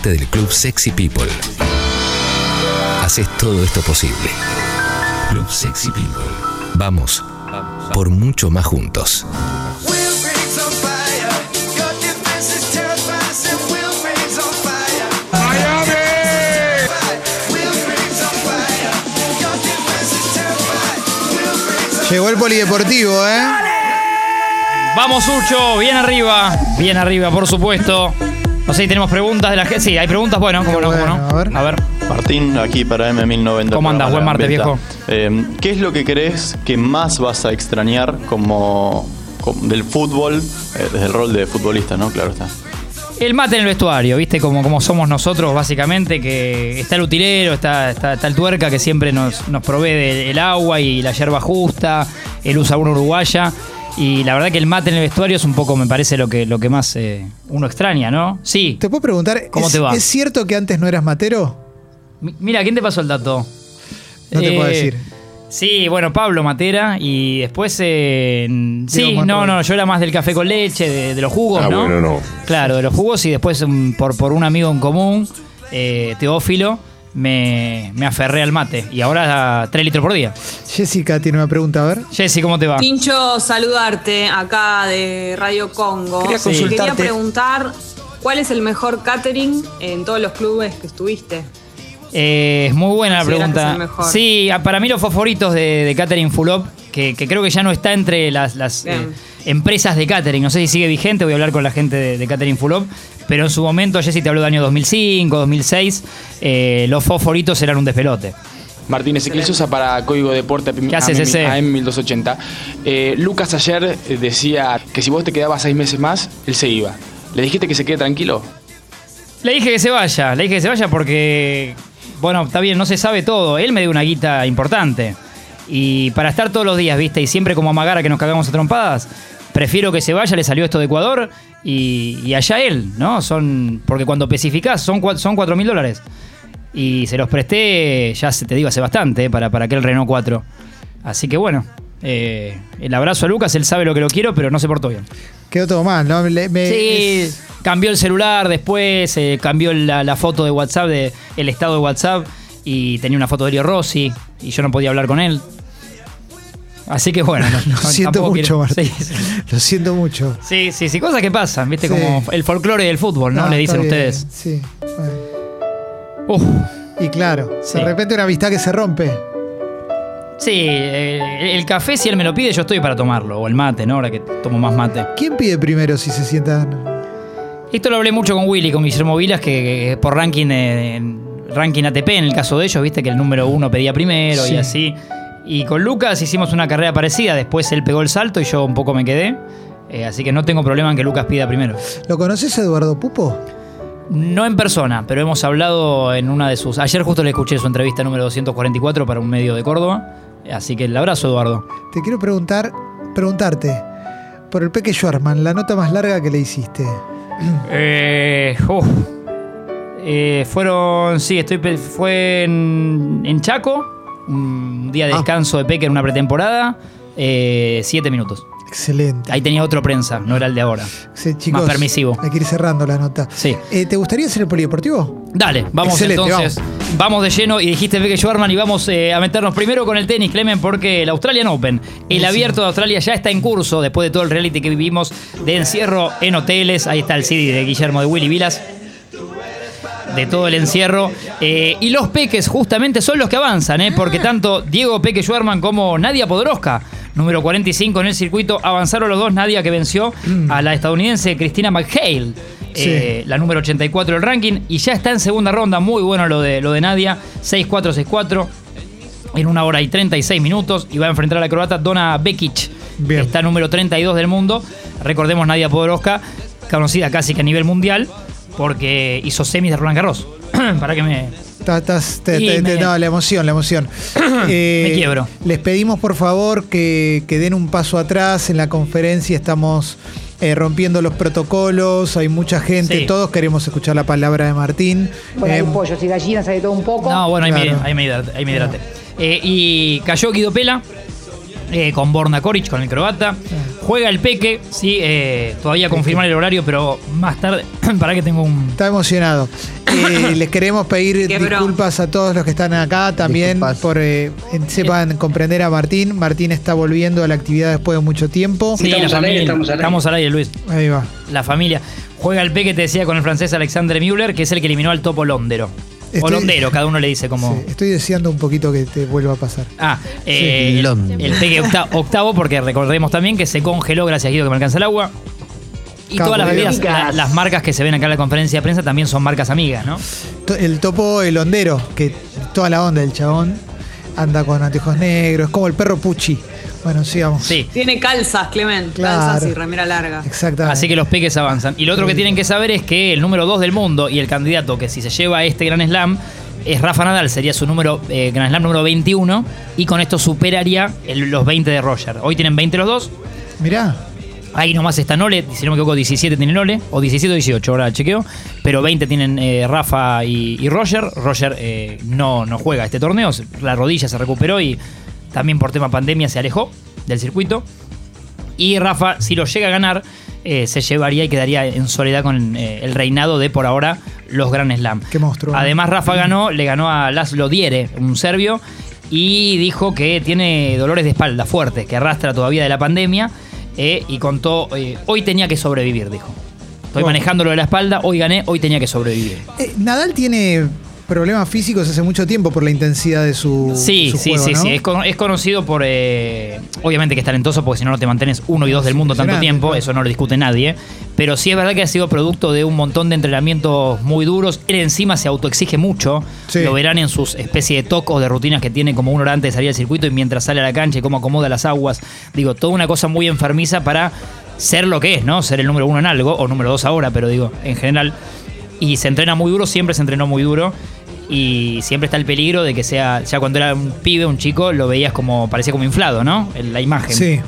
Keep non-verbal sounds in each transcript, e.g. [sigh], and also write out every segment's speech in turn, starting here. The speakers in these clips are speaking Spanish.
parte del club Sexy People. Haces todo esto posible. Club Sexy People. Vamos por mucho más juntos. Llegó el polideportivo, ¿eh? Vamos, Ucho, bien arriba. Bien arriba, por supuesto. No sé si tenemos preguntas de la gente. Sí, hay preguntas, bueno, cómo no, cómo no. a ver. A ver. Martín, aquí para M1090. ¿Cómo andás? programa Buen martes, viejo. Eh, ¿Qué es lo que crees que más vas a extrañar como, como del fútbol, eh, desde el rol de futbolista, ¿no? Claro está. El mate en el vestuario, ¿viste? Como, como somos nosotros, básicamente, que está el utilero, está, está, está el tuerca que siempre nos, nos provee del agua y la yerba justa, el usa uno uruguaya. Y la verdad que el mate en el vestuario es un poco, me parece, lo que, lo que más eh, uno extraña, ¿no? Sí. ¿Te puedo preguntar, ¿Cómo ¿es, te va? ¿es cierto que antes no eras matero? Mi- Mira, ¿quién te pasó el dato? No te Eh, puedo decir. Sí, bueno, Pablo Matera y después... eh, sí, no, no, yo era más del café con leche, de, de los jugos, Ah, ¿no? bueno, no. Claro, de los jugos y después por, por un amigo en común, eh, Teófilo, me, me aferré al mate y ahora 3 litros por día. Jessica tiene una pregunta, a ver. Jessy, ¿cómo te va? Pincho, saludarte acá de Radio Congo. Quería Sí. Quería preguntar cuál es el mejor catering en todos los clubes que estuviste. Eh, es muy buena la ¿Considerás que pregunta. es el mejor? Sí, para mí los favoritos de, de Catering Full Up, que, que creo que ya no está entre las, eh, empresas de catering. No sé si sigue vigente, voy a hablar con la gente de, de Catering Full Up. Pero en su momento, Jessy te habló de año 2005, 2006, eh, los favoritos eran un despelote. Martín Ezequiel Sosa para Código Deporte ¿Qué haces, ese? AM1280. Eh, Lucas ayer eh, decía que si vos te quedabas seis meses más, él se iba. ¿Le dijiste que se quede tranquilo? Le dije que se vaya, le dije que se vaya porque, bueno, está bien, no se sabe todo. Él me dio una guita importante. Y para estar todos los días, viste, y siempre como Magara que nos cagamos a trompadas, prefiero que se vaya, le salió esto de Ecuador y, y allá él, ¿no? Son, porque cuando especificás son, son 4 mil dólares. Y se los presté, ya se- te digo, hace bastante, eh, para, para aquel Renault 4. Así que bueno, eh, el abrazo a Lucas, él sabe lo que lo quiero, pero no se portó bien. Quedó todo mal, ¿no? Me- Sí, es- cambió el celular después, eh, cambió la, la foto de WhatsApp, de, el estado de WhatsApp, y tenía una foto de Elio Rossi, y yo no podía hablar con él. Así que bueno, no- [laughs] Lo siento mucho, Martín. [laughs] Sí, Lo siento mucho. sí, sí, sí, cosas que pasan, ¿viste? Sí. Como el folclore del fútbol, ¿no? No, Le dicen ustedes. Sí. Uf, Y claro, de repente una amistad que se rompe. sí, eh, el café, si él me lo pide, yo estoy para tomarlo, o el mate, ¿no? Ahora que tomo más mate. ¿Quién pide primero si se sientan? Esto lo hablé mucho con Willy, con Guillermo Vilas, que, que por ranking, eh, ranking ATP, en el caso de ellos, viste que el número uno pedía primero Sí. y así. Y con Lucas hicimos una carrera parecida, después él pegó el salto y yo un poco me quedé. Eh, así que no tengo problema en que Lucas pida primero. ¿Lo conoces Eduardo Pupo? No en persona, pero hemos hablado en una de sus... Ayer justo le escuché su entrevista número 244 para un medio de Córdoba. Así que el abrazo, Eduardo. Te quiero preguntar, preguntarte por el Peque Schwarzman, la nota más larga que le hiciste. Eh. Eh, fueron, sí, estoy, fue en, en Chaco, un día de Ah. descanso de Peque en una pretemporada, eh, siete minutos. Excelente. Ahí tenía otro prensa, no era el de ahora. Sí, chicos, más permisivo. Hay que ir cerrando la nota. Sí. Eh, ¿Te gustaría hacer el polideportivo? Dale, vamos Excelente, entonces. Vamos. de lleno y dijiste Peque Schwarman y vamos eh, a meternos primero con el tenis, Clemen, porque el Australian Open, el abierto de Australia ya está en curso después de todo el reality que vivimos de encierro en hoteles. Ahí está el CD de Guillermo de Willy Vilas. De todo el encierro. Eh, y los peques justamente son los que avanzan, ¿eh? porque tanto Diego Peque Schwarman como Nadia Podoroska, número 45 en el circuito, avanzaron los dos. Nadia que venció a la estadounidense Cristina McHale. eh, la número 84 del ranking y ya está en segunda ronda. Muy bueno lo de, lo de Nadia. 6-4, 6-4 en una hora y 36 minutos y va a enfrentar a la croata Donna Bekic, que está número 32 del mundo. Recordemos Nadia Podoroska, conocida casi que a nivel mundial, porque hizo semis de Roland Garros. [clears throat] Para que me... Ta- te- te- me- no, la emoción, la emoción. [clears throat] Eh, Me quiebro. Les pedimos por favor que, que den un paso atrás. En la conferencia estamos eh, rompiendo los protocolos, hay mucha gente, Sí. todos queremos escuchar la palabra de Martín. Bueno, hay Eh, pollos y gallinas, hay todo un poco. No, bueno, ahí, Claro. me, ahí me ahí me hidraté. Eh, y cayó Guido Pela, eh, con Borna Koric, con el croata. Juega el Peque, sí, eh, todavía confirmar el horario, pero más tarde, [clears throat] para que tengo un... Está emocionado. [coughs] Eh, les queremos pedir Qué bro. disculpas a todos los que están acá también Disculpas. por eh, en- sepan comprender a Martín. Martín está volviendo a la actividad después de mucho tiempo. Sí, Estamos la al aire, familia. estamos al aire. Estamos al aire, Luis. Ahí va. La familia. Juega el Peque, te decía, con el francés Alexander Müller, que es el que eliminó al Topo Londero. O Estoy- Londero, cada uno le dice como... Sí, estoy deseando un poquito que te vuelva a pasar. Ah, eh, el, Londres. el Peque octa- octavo, porque recordemos también que se congeló gracias a Guido que me alcanza el agua. Y todas las Guido. bebidas, la- las marcas que se ven acá en la conferencia de prensa también son marcas amigas, ¿no? To- El topo, el hondero, que toda la onda del chabón anda con anteojos negros, es como el perro Pucci. Bueno, sigamos. Sí. Tiene calzas, Clement. Claro. Calzas y remera larga. Exactamente. Así que los peques avanzan. Y lo otro que tienen que saber es que el número 2 del mundo y el candidato que si se lleva este Gran Slam es Rafa Nadal, sería su número eh, Gran Slam número 21 y con esto superaría el- los 20 de Roger. Hoy tienen 20 los dos. Mirá, Ahí nomás está Nole, si no me equivoco, 17 tiene Nole, o 17 o 18, ahora chequeo. Pero 20 tienen eh, Rafa y, y Roger. Roger eh, no, no juega este torneo, la rodilla se recuperó y también por tema pandemia se alejó del circuito. Y Rafa, si lo llega a ganar, eh, se llevaría y quedaría en soledad con eh, el reinado de por ahora los Grand Slam. Qué monstruo. Además, Rafa ganó, le ganó a Laszlo Diere, un serbio, y dijo que tiene dolores de espalda fuertes, que arrastra todavía de la pandemia, eh, y contó, eh, hoy tenía que sobrevivir, dijo. Estoy Oh. manejando lo de la espalda, hoy gané, hoy tenía que sobrevivir. eh, Nadal tiene problemas físicos hace mucho tiempo por la intensidad de su, Sí, su sí, juego, sí, ¿no? sí. Es, cono- es conocido por. eh, obviamente que es talentoso, porque si no, no te mantienes uno y dos del mundo tanto tiempo. claro. Eso no lo discute nadie. Pero sí es verdad que ha sido producto de un montón de entrenamientos muy duros. Él encima se autoexige mucho. Sí. Lo verán en sus especies de tocos, de rutinas que tiene como una hora antes de salir al circuito y mientras sale a la cancha y cómo acomoda las aguas. Digo, toda una cosa muy enfermiza para ser lo que es, ¿no? Ser el número uno en algo, o número dos ahora, pero digo, en general. Y se entrena muy duro, siempre se entrenó muy duro. Y siempre está el peligro de que sea, ya cuando era un pibe, un chico, lo veías como, parecía como inflado, ¿no? En la imagen. Sí.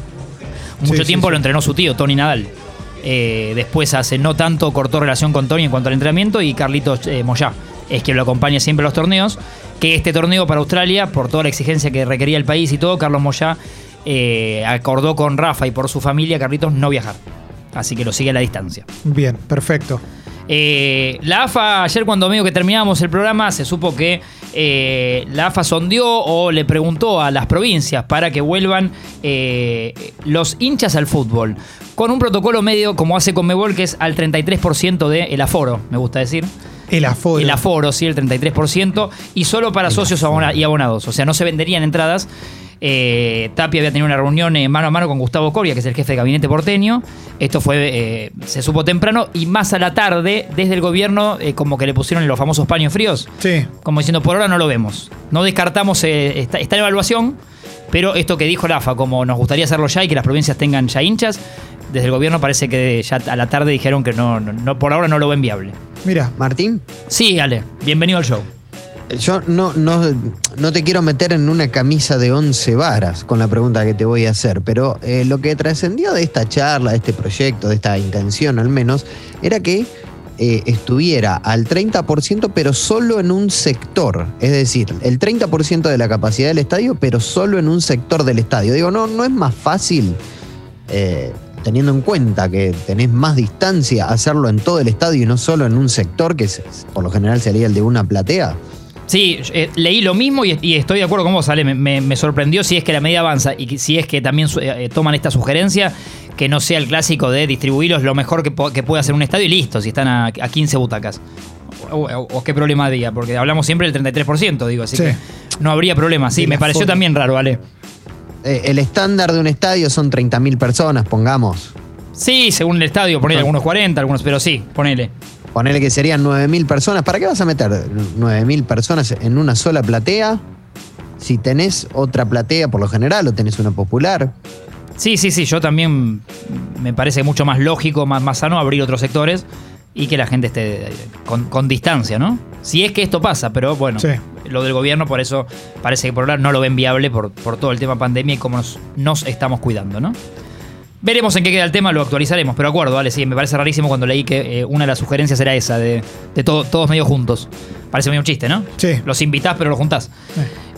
Mucho Sí, tiempo sí, lo entrenó su tío, Tony Nadal. Eh, después hace no tanto cortó relación con Tony en cuanto al entrenamiento y Carlitos eh, Moyá es quien lo acompaña siempre a los torneos. Que este torneo para Australia, por toda la exigencia que requería el país y todo, Carlos Moyá eh, acordó con Rafa y por su familia, Carlitos, no viajar. Así que lo sigue a la distancia. Bien, perfecto. Eh, la AFA, ayer cuando medio que terminábamos el programa, se supo que eh, la AFA sondeó o le preguntó a las provincias para que vuelvan eh, los hinchas al fútbol. Con un protocolo medio, como hace Conmebol, que es al 33% del aforo, me gusta decir. El aforo. El aforo, sí, el 33%, y solo para socios y abonados. O sea, no se venderían entradas. Eh, Tapia había tenido una reunión eh, mano a mano con Gustavo Coria, que es el jefe de gabinete porteño. Esto fue, eh, se supo temprano, y más a la tarde, desde el gobierno, como que le pusieron los famosos paños fríos. Sí. Como diciendo, por ahora no lo vemos. No descartamos, en evaluación, pero esto que dijo la AFA, como nos gustaría hacerlo ya y que las provincias tengan ya hinchas, desde el gobierno parece que ya a la tarde dijeron que no, no- no- por ahora no lo ven viable. Mira, Martín, Sí, Ale, bienvenido al show. yo no, no, no te quiero meter en una camisa de once varas con la pregunta que te voy a hacer, pero eh, lo que trascendió de esta charla, de este proyecto, de esta intención al menos, era que eh, estuviera al 30%, pero solo en un sector. Es decir, el 30% de la capacidad del estadio, pero solo en un sector del estadio. Digo, no, no es más fácil. eh, teniendo en cuenta que tenés más distancia, hacerlo en todo el estadio y no solo en un sector, que es- por lo general sería el de una platea. Sí, eh, leí lo mismo y, y estoy de acuerdo con vos, Ale. Me, me- me sorprendió si es que la medida avanza y que- si es que también su- eh, toman esta sugerencia, que no sea el clásico de distribuirlos lo mejor que, que puede hacer un estadio y listo, si están a, a 15 butacas. O, o- o qué problema había, porque hablamos siempre del 33%, digo, así Sí. que no habría problema. Sí, De me pareció forma. también raro, Ale. Eh, el estándar de un estadio son 30.000 personas, pongamos. Sí, según el estadio, ponele algunos 40, algunos, pero sí, ponele. Ponele que serían 9.000 personas. ¿Para qué vas a meter 9.000 personas en una sola platea? Si tenés otra platea por lo general o tenés una popular. Sí, sí, sí, yo también me parece mucho más lógico, más, más sano abrir otros sectores y que la gente esté eh, con, con distancia, ¿no? Si es que esto pasa, pero bueno, Sí. lo del gobierno por eso parece que por ahora no lo ven viable por, por todo el tema pandemia y cómo nos, nos estamos cuidando, ¿no? Veremos en qué queda el tema, lo actualizaremos. Pero acuerdo, vale, sí, me parece rarísimo cuando leí que eh, una de las sugerencias era esa, de, de todo- todos medio juntos. Parece medio un chiste, ¿no? Sí. Los invitás, pero los juntás.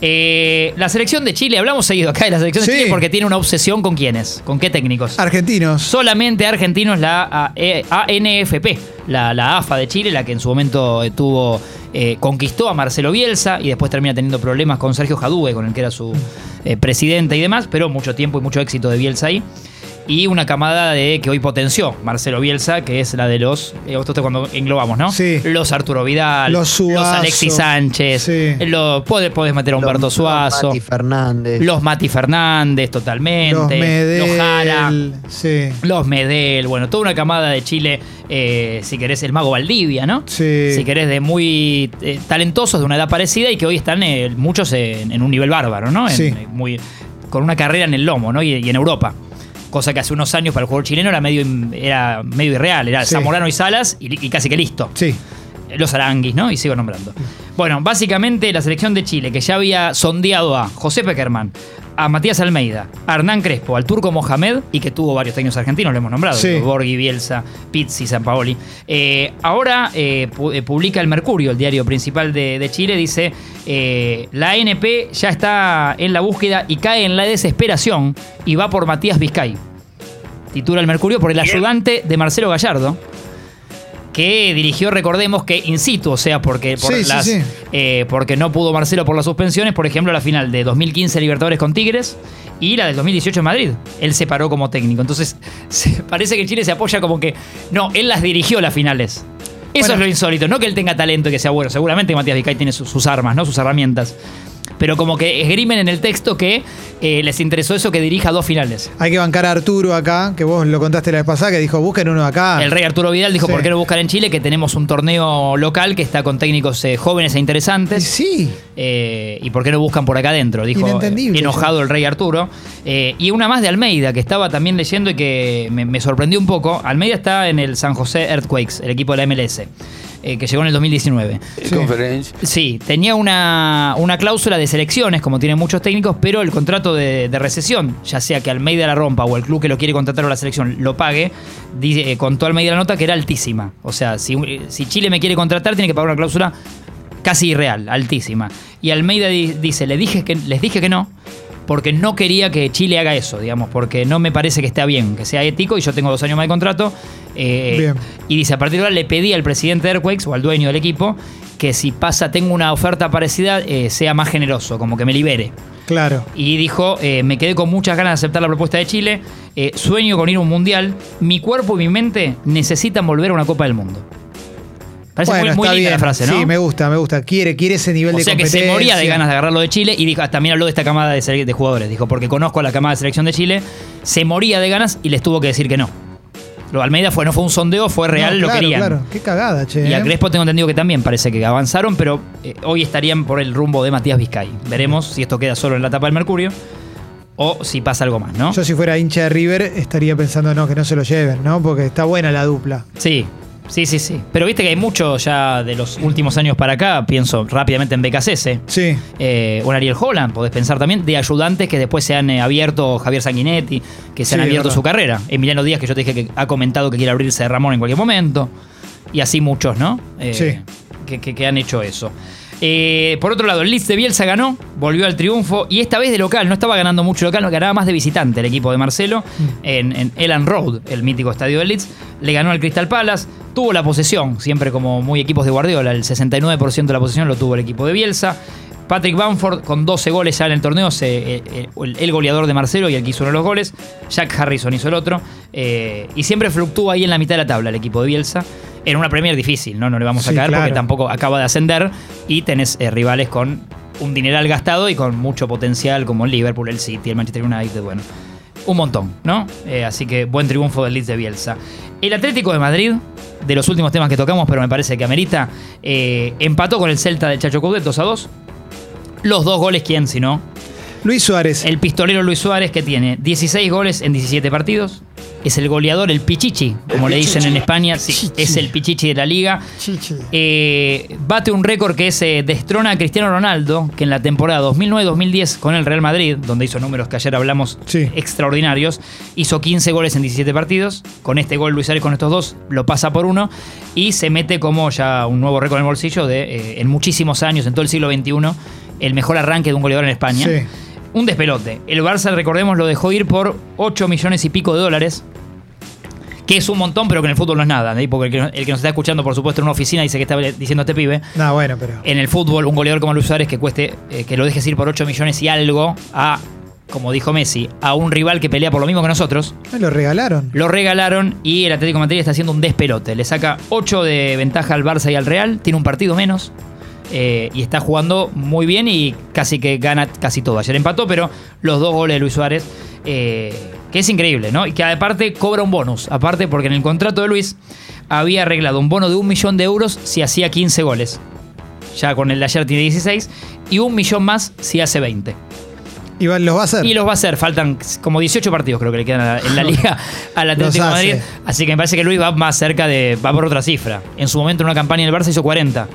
Eh, la selección de Chile, hablamos seguido acá de la selección de Sí. Chile porque tiene una obsesión con quiénes, con qué técnicos. Argentinos. Solamente argentinos la A- eh, ANFP, la, la AFA de Chile, la que en su momento eh, tuvo, eh, conquistó a Marcelo Bielsa y después termina teniendo problemas con Sergio Jadue, con el que era su eh, presidente y demás, pero mucho tiempo y mucho éxito de Bielsa ahí. Y una camada de que hoy potenció Marcelo Bielsa, que es la de los. eh, esto es cuando englobamos, ¿no? Sí. Los Arturo Vidal, Los Suazo. Alexis Sánchez, Sí. los, podés, podés meter a Humberto Los- Suazo, Mati Fernández. los Mati Fernández, totalmente, Los Medel. los Jara. Sí. Los Medel, bueno, toda una camada de Chile, eh, si querés, el mago Valdivia, ¿no? Sí. Si querés, de muy eh, talentosos, de una edad parecida y que hoy están eh, muchos en, en un nivel bárbaro, ¿no? En- Sí. eh, muy, con una carrera en el lomo, ¿no? Y, y en Europa. Cosa que hace unos años para el jugador chileno era medio, era medio irreal. Era Sí. Zamorano y Salas y, y casi que listo Sí. Los Aranguis, ¿no? Y sigo nombrando. Bueno, básicamente la selección de Chile, que ya había sondeado a José Peckerman, a Matías Almeida, a Hernán Crespo, al turco Mohamed, y que tuvo varios técnicos argentinos, lo hemos nombrado, Sí. Borghi, Bielsa, Pizzi, Sampaoli. Eh, ahora eh, pu- eh, publica el Mercurio, el diario principal de, de Chile, dice, eh, la ANP ya está en la búsqueda y cae en la desesperación y va por Matías Vizcay. Titula el Mercurio por el ayudante de Marcelo Gallardo que dirigió, recordemos que in situ, o sea, porque, por Sí, sí, las, sí. eh, porque no pudo Marcelo por las suspensiones, por ejemplo, la final de 2015 Libertadores con Tigres y la del 2018 en Madrid. Él se paró como técnico. Entonces, [laughs] se- parece que Chile se apoya como que, no, él las dirigió las finales. Eso Bueno. es lo insólito, no que él tenga talento y que sea bueno. Seguramente Matías Vizcay tiene sus, sus armas, ¿no? Sus herramientas. Pero como que esgrimen en el texto que eh, les interesó eso que dirija dos finales. Hay que bancar a Arturo acá, que vos lo contaste la vez pasada, que dijo, busquen uno acá. El rey Arturo Vidal dijo, Sí. ¿por qué no buscar en Chile? Que tenemos un torneo local que está con técnicos eh, jóvenes e interesantes. sí. Eh, ¿Y por qué no buscan por acá adentro? Dijo eh, enojado el rey Arturo. Y una más de Almeida, que estaba también leyendo y que me, me sorprendió un poco. Almeida está en el San José Earthquakes, el equipo de la MLS, eh, que llegó en el 2019. Conferencia. Sí, tenía una, una cláusula de selecciones, como tienen muchos técnicos, pero el contrato de, de recesión, ya sea que Almeida la rompa o el club que lo quiere contratar o la selección lo pague, dice, eh, contó Almeida la nota que era altísima. O sea, si, si Chile me quiere contratar, tiene que pagar una cláusula casi irreal, altísima. Y Almeida di- dice, le dije que, les dije que no, porque no quería que Chile haga eso, digamos, porque no me parece que esté bien, que sea ético, y yo tengo dos años más de contrato. eh, Bien. y dice, a partir de ahora le pedí al presidente de Airquakes o al dueño del equipo que si pasa, tengo una oferta parecida, eh, sea más generoso, como que me libere. Claro. Y dijo, eh, me quedé con muchas ganas de aceptar la propuesta de Chile, sueño con ir a un mundial, mi cuerpo y mi mente necesitan volver a una Copa del Mundo. Parece bueno, muy, muy está linda bien. la frase, ¿no? Sí, me gusta, me gusta. Quiere, quiere ese nivel O de sea que se competencia. moría de ganas de agarrarlo de Chile y dijo, ah, también habló de esta camada de, de jugadores. Dijo, porque conozco a la camada de selección de Chile, se moría de ganas y les tuvo que decir que no. Lo Almeida fue, no fue un sondeo, fue real, No, lo claro, querían. Claro, qué cagada, che. Y a ¿eh? Crespo tengo entendido que también parece que avanzaron, pero eh, hoy estarían por el rumbo de Matías Vizcay. Veremos si esto queda solo en la tapa del Mercurio o si pasa algo más, ¿no? Yo si fuera hincha de River estaría pensando, no, que no se lo lleven, ¿no? Porque está buena la dupla. Sí, sí, sí, sí. Pero viste que hay mucho ya de los últimos años para acá, pienso rápidamente en BKCS. Sí. Eh, o en Ariel Holland, podés pensar también, de ayudantes que después se han eh, abierto, Javier Sanguinetti, que se han abierto su carrera. Emiliano Díaz, que yo te dije que ha comentado que quiere abrirse de Ramón en cualquier momento. Y así muchos, ¿no? Eh, Sí. Que, que- que han hecho eso. Eh, por otro lado, el Leeds de Bielsa ganó, volvió al triunfo y esta vez de local, no estaba ganando mucho local, no ganaba más de visitante el equipo de Marcelo Mm. en, en Elland Road, el mítico estadio del Leeds. Le ganó al Crystal Palace, tuvo la posesión, siempre como muy equipos de Guardiola, el 69% de la posesión lo tuvo el equipo de Bielsa. Patrick Bamford con 12 goles ya en el torneo, se- eh, eh, el, el goleador de Marcelo y el que hizo uno de los goles. Jack Harrison hizo el otro. eh, y siempre fluctúa ahí en la mitad de la tabla el equipo de Bielsa. En una Premier difícil, ¿no? No le vamos a Sí, caer porque tampoco acaba de ascender. Y tenés eh, rivales con un dineral gastado y con mucho potencial como el Liverpool, el City, el Manchester United, bueno. Un montón, ¿no? Eh, así que buen triunfo del Leeds de Bielsa. El Atlético de Madrid, de los últimos temas que tocamos, pero me parece que amerita, eh, empató con el Celta del Chacho Coudet 2 a 2. Los dos goles, ¿quién si no? Luis Suárez. El pistolero Luis Suárez, que tiene 16 goles en 17 partidos. Es el goleador, el Pichichi, como le dicen en España. Sí, Chichi. es el Pichichi de la liga. Eh, bate un récord que es eh, destrona a Cristiano Ronaldo, que en la temporada 2009-2010 con el Real Madrid, donde hizo números que ayer hablamos Sí. extraordinarios, hizo 15 goles en 17 partidos. Con este gol Luis Suárez con estos dos lo pasa por uno y se mete como ya un nuevo récord en el bolsillo de eh, en muchísimos años, en todo el siglo XXI, el mejor arranque de un goleador en España. Sí. Un despelote. El Barça, recordemos, lo dejó ir por 8 millones y pico de dólares. Que es un montón, pero que en el fútbol no es nada. ¿eh? Porque el que, el que nos está escuchando, por supuesto, en una oficina dice que está diciendo este pibe. No, bueno, pero. En el fútbol, un goleador como Luis Suárez que cueste, eh, que lo dejes ir por 8 millones y algo a, como dijo Messi, a un rival que pelea por lo mismo que nosotros. Me lo regalaron. Lo regalaron y el Atlético de Madrid está haciendo un despelote. Le saca 8 de ventaja al Barça y al Real. Tiene un partido menos. Eh, y está jugando muy bien y casi que gana casi todo. Ayer empató, pero los dos goles de Luis Suárez, eh, que es increíble, ¿no? Y que aparte cobra un bonus. Aparte, porque en el contrato de Luis había arreglado un bono de un millón de euros si hacía 15 goles. Ya con el de ayer tiene 16. Y un millón más si hace 20. Y los va a hacer. Y los va a hacer, faltan como 18 partidos creo que le quedan a la- en la [laughs] liga al Atlético de. Madrid. Así que me parece que Luis va más cerca de. va por otra cifra. En su momento en una campaña en el Barça hizo 40.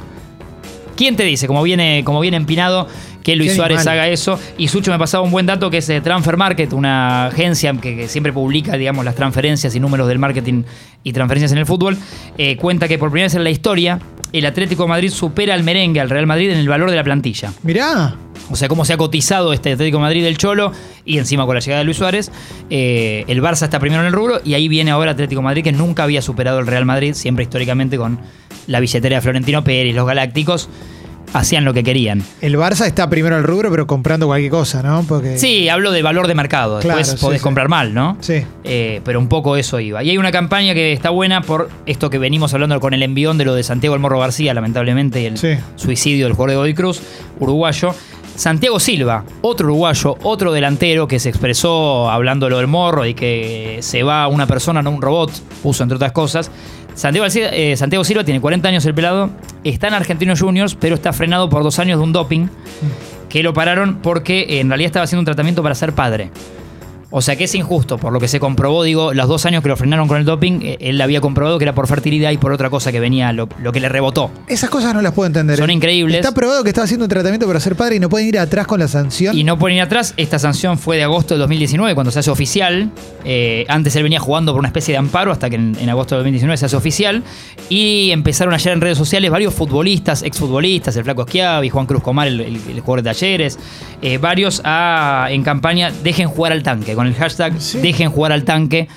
¿Quién te dice, como viene, como viene empinado, que Luis Qué Suárez animal. haga eso? Y Sucho me pasaba un buen dato que es eh, Transfer Market, una agencia que, que siempre publica, digamos, las transferencias y números del marketing y transferencias en el fútbol. eh, cuenta que por primera vez en la historia, el Atlético de Madrid supera al merengue, al Real Madrid, en el valor de la plantilla. Mirá. O sea, cómo se ha cotizado este Atlético de Madrid del Cholo y encima con la llegada de Luis Suárez. eh, el Barça está primero en el rubro y ahí viene ahora Atlético de Madrid que nunca había superado el Real Madrid, siempre históricamente con la billetera de Florentino Pérez, los Galácticos. Hacían lo que querían. El Barça está primero al rubro, pero comprando cualquier cosa, ¿no? Porque. Sí, hablo de valor de mercado. Después Claro, podés sí. comprar mal, ¿no? Sí. Eh, pero un poco eso iba. Y hay una campaña que está buena por esto que venimos hablando con el envión de lo de Santiago El Morro García, lamentablemente, y el Sí. suicidio del jugador de Godoy Cruz, uruguayo. Santiago Silva, otro uruguayo, otro delantero que se expresó hablando de lo del morro y que se va una persona, no un robot, puso entre otras cosas. Santiago, eh, Santiago Silva tiene 40 años el pelado, está en Argentinos Juniors, pero está frenado por dos años de un doping que lo pararon porque en realidad estaba haciendo un tratamiento para ser padre. O sea que es injusto, por lo que se comprobó, digo, los dos años que lo frenaron con el doping, eh, él había comprobado que era por fertilidad y por otra cosa que venía, lo, lo que le rebotó. Esas cosas no las puedo entender. Son ¿eh? increíbles. Está probado que estaba haciendo un tratamiento para ser padre y no pueden ir atrás con la sanción. Y no pueden ir atrás, esta sanción fue de agosto de 2019, cuando se hace oficial. Eh, antes él venía jugando por una especie de amparo hasta que en, en agosto de 2019 se hace oficial. Y empezaron ayer en redes sociales varios futbolistas, exfutbolistas, el Flaco Schiavi, Juan Cruz Comar, el, el- el jugador de talleres, eh, varios a- en campaña Dejen jugar al tanque, con el hashtag Sí. Dejen jugar al tanque.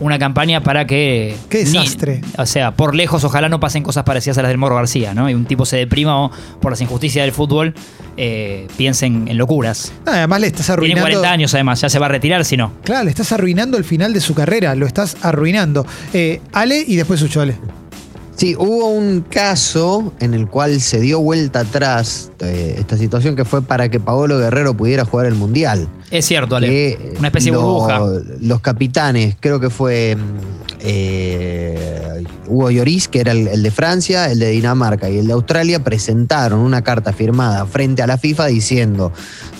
Una campaña para que. Qué ni- desastre. o sea, por lejos, ojalá no pasen cosas parecidas a las del Morro García, ¿no? Y un tipo se deprima o por las injusticias del fútbol, eh, piensen en locuras. No, además le estás Tiene arruinando. 40 años además, ya se va a retirar si no. Claro, le estás arruinando el final de su carrera. Lo estás arruinando. Eh, Ale y después Sucho, Ale. Sí, hubo un caso en el cual se dio vuelta atrás eh, esta situación que fue para que Paolo Guerrero pudiera jugar el Mundial. Es cierto, Ale. Una especie de lo- burbuja. Los capitanes, creo que fue mm, eh, Hugo Lloris, que era el, el de Francia, el de Dinamarca y el de Australia, presentaron una carta firmada frente a la FIFA diciendo,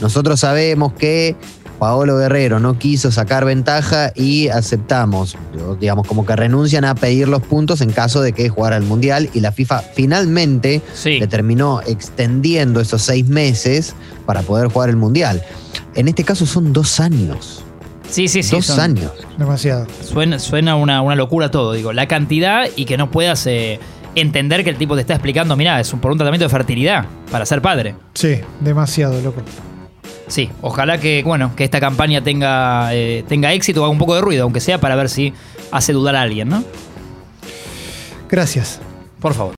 nosotros sabemos que Paolo Guerrero no quiso sacar ventaja y aceptamos, digamos, como que renuncian a pedir los puntos en caso de que jugara el Mundial y la FIFA finalmente Sí. le terminó extendiendo esos seis meses para poder jugar el Mundial. En este caso son dos años. Sí, sí, sí. dos son- años. Demasiado. Suena, suena una, una locura todo, digo. La cantidad y que no puedas eh, entender que el tipo te está explicando, mira, es un, por un tratamiento de fertilidad para ser padre. Sí, demasiado, loco. Sí, ojalá que, bueno, que esta campaña tenga, eh, tenga éxito o haga un poco de ruido, aunque sea para ver si hace dudar a alguien, ¿no? Gracias. Por favor.